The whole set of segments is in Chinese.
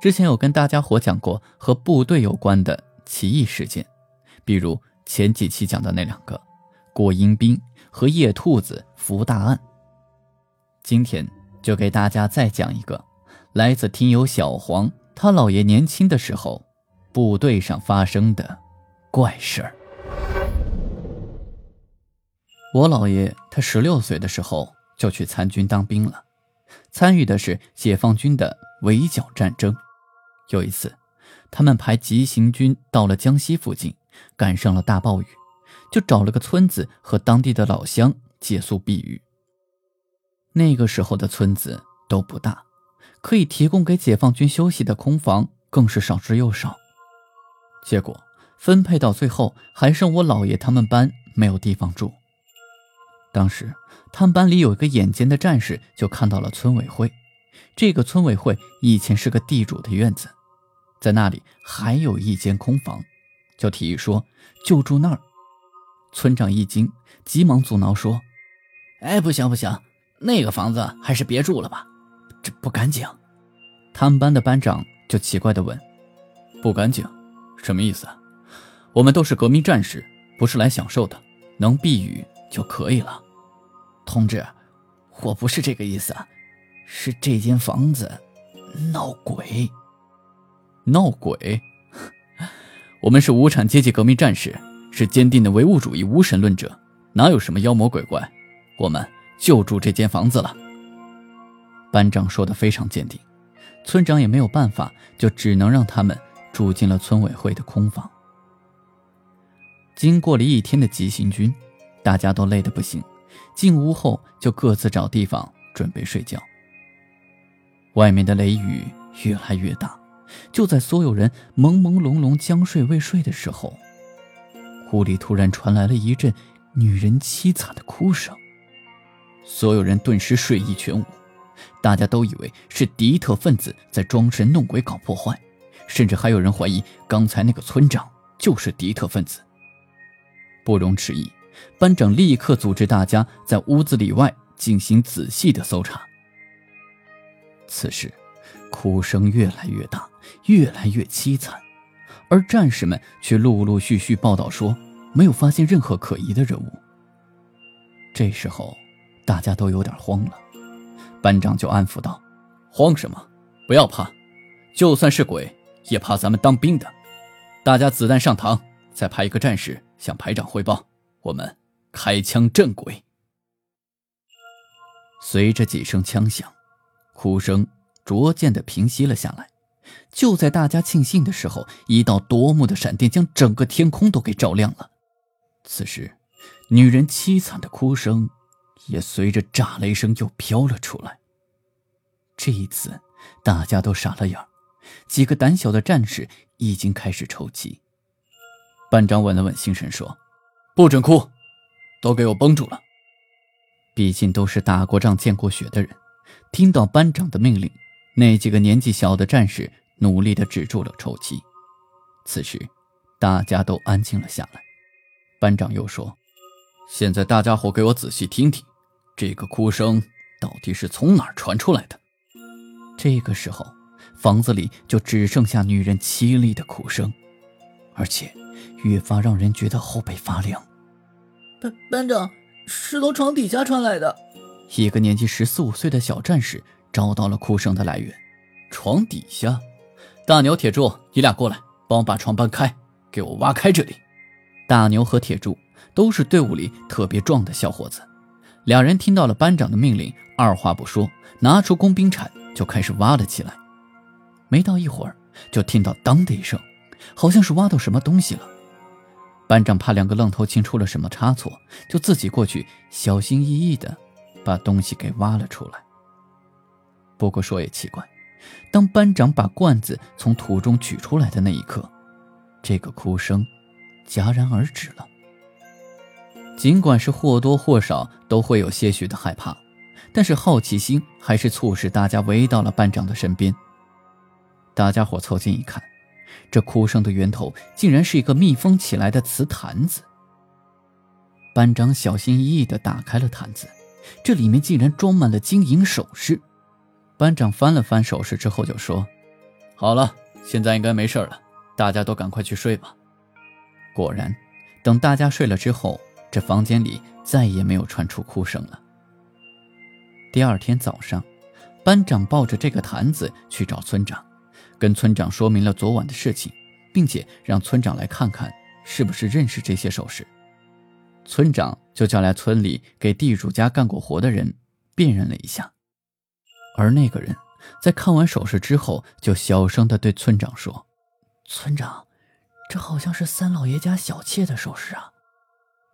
之前有跟大家伙讲过和部队有关的奇异事件，比如前几期讲的那两个过阴兵和夜兔子伏大案。今天就给大家再讲一个来自听友小黄，他姥爷年轻的时候部队上发生的怪事儿。我姥爷他十六岁的时候就去参军当兵了，参与的是解放军的围剿战争。有一次，他们排急行军到了江西附近，赶上了大暴雨，就找了个村子和当地的老乡借宿避雨。那个时候的村子都不大，可以提供给解放军休息的空房更是少之又少。结果分配到最后，还剩我姥爷他们班没有地方住。当时他们班里有一个眼尖的战士，就看到了村委会。这个村委会以前是个地主的院子。在那里还有一间空房，就提议说就住那儿。村长一惊，急忙阻挠说：“哎，不行不行，那个房子还是别住了吧，这不干净。”他们班的班长就奇怪地问：“不干净？什么意思？我们都是革命战士，不是来享受的，能避雨就可以了。”同志，我不是这个意思，是这间房子闹鬼。闹鬼！我们是无产阶级革命战士，是坚定的唯物主义无神论者，哪有什么妖魔鬼怪？我们就住这间房子了。班长说的非常坚定，村长也没有办法，就只能让他们住进了村委会的空房。经过了一天的急行军，大家都累得不行，进屋后就各自找地方准备睡觉。外面的雷雨越来越大。就在所有人朦朦胧胧将睡未睡的时候，屋里突然传来了一阵女人凄惨的哭声。所有人顿时睡意全无，大家都以为是敌特分子在装神弄鬼搞破坏，甚至还有人怀疑刚才那个村长就是敌特分子。不容迟疑，班长立刻组织大家在屋子里外进行仔细的搜查。此时。哭声越来越大，越来越凄惨，而战士们却陆陆续续报道说没有发现任何可疑的人物。这时候，大家都有点慌了，班长就安抚道：“慌什么？不要怕，就算是鬼也怕咱们当兵的。大家子弹上膛，再派一个战士向排长汇报，我们开枪镇鬼。”随着几声枪响，哭声。逐渐的平息了下来。就在大家庆幸的时候，一道夺目的闪电将整个天空都给照亮了。此时，女人凄惨的哭声也随着炸雷声又飘了出来。这一次，大家都傻了眼几个胆小的战士已经开始抽泣。班长稳了稳心神说：“不准哭，都给我绷住了。”毕竟都是打过仗、见过血的人，听到班长的命令。那几个年纪小的战士努力地止住了抽泣。此时，大家都安静了下来。班长又说：“现在大家伙给我仔细听听，这个哭声到底是从哪儿传出来的？”这个时候，房子里就只剩下女人凄厉的哭声，而且越发让人觉得后背发凉。班班长，是从床底下传来的。一个年纪十四五岁的小战士。找到了哭声的来源，床底下。大牛、铁柱，你俩过来，帮我把床搬开，给我挖开这里。大牛和铁柱都是队伍里特别壮的小伙子，两人听到了班长的命令，二话不说，拿出工兵铲就开始挖了起来。没到一会儿，就听到“当”的一声，好像是挖到什么东西了。班长怕两个愣头青出了什么差错，就自己过去，小心翼翼地把东西给挖了出来。不过说也奇怪，当班长把罐子从土中取出来的那一刻，这个哭声戛然而止了。尽管是或多或少都会有些许的害怕，但是好奇心还是促使大家围到了班长的身边。大家伙凑近一看，这哭声的源头竟然是一个密封起来的瓷坛子。班长小心翼翼地打开了坛子，这里面竟然装满了金银首饰。班长翻了翻首饰之后就说：“好了，现在应该没事了，大家都赶快去睡吧。”果然，等大家睡了之后。这房间里再也没有传出哭声了。第二天早上，班长抱着这个坛子去找村长，跟村长说明了昨晚的事情，并且让村长来看看是不是认识这些首饰。村长就叫来村里给地主家干过活的人辨认了一下，而那个人在看完首饰之后，就小声的对村长说：“村长，这好像是三老爷家小妾的首饰啊。”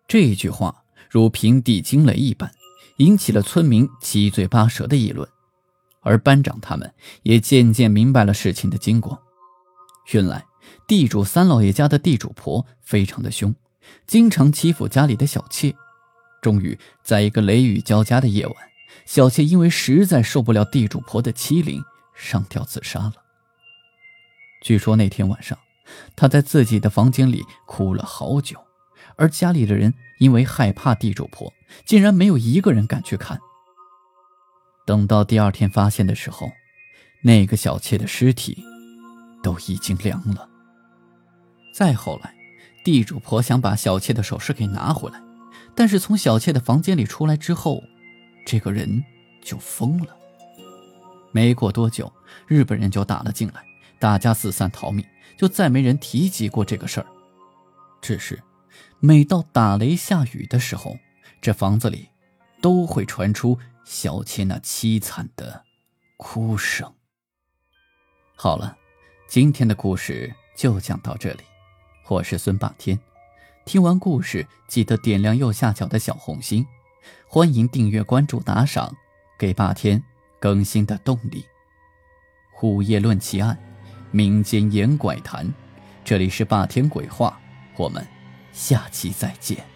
这一句话如平地惊雷一般，引起了村民七嘴八舌的议论，而班长他们也渐渐明白了事情的经过。原来，地主三老爷家的地主婆非常的凶，经常欺负家里的小妾。终于，在一个雷雨交加的夜晚，小妾因为实在受不了地主婆的欺凌，上吊自杀了。据说那天晚上，她在自己的房间里哭了好久。而家里的人因为害怕地主婆，竟然没有一个人敢去看。等到第二天发现的时候，那个小妾的尸体都已经凉了。再后来，地主婆想把小妾的首饰给拿回来，但是从小妾的房间里出来之后，这个人就疯了。没过多久，日本人就打了进来，大家四散逃命，就再没人提及过这个事儿。只是。每到打雷下雨的时候，这房子里都会传出小妾那凄惨的哭声。好了，今天的故事就讲到这里。我是孙霸天，听完故事记得点亮右下角的小红心，欢迎订阅、关注、打赏，给霸天更新的动力。午夜论奇案，民间言怪谈，这里是霸天鬼话，我们。下期再见。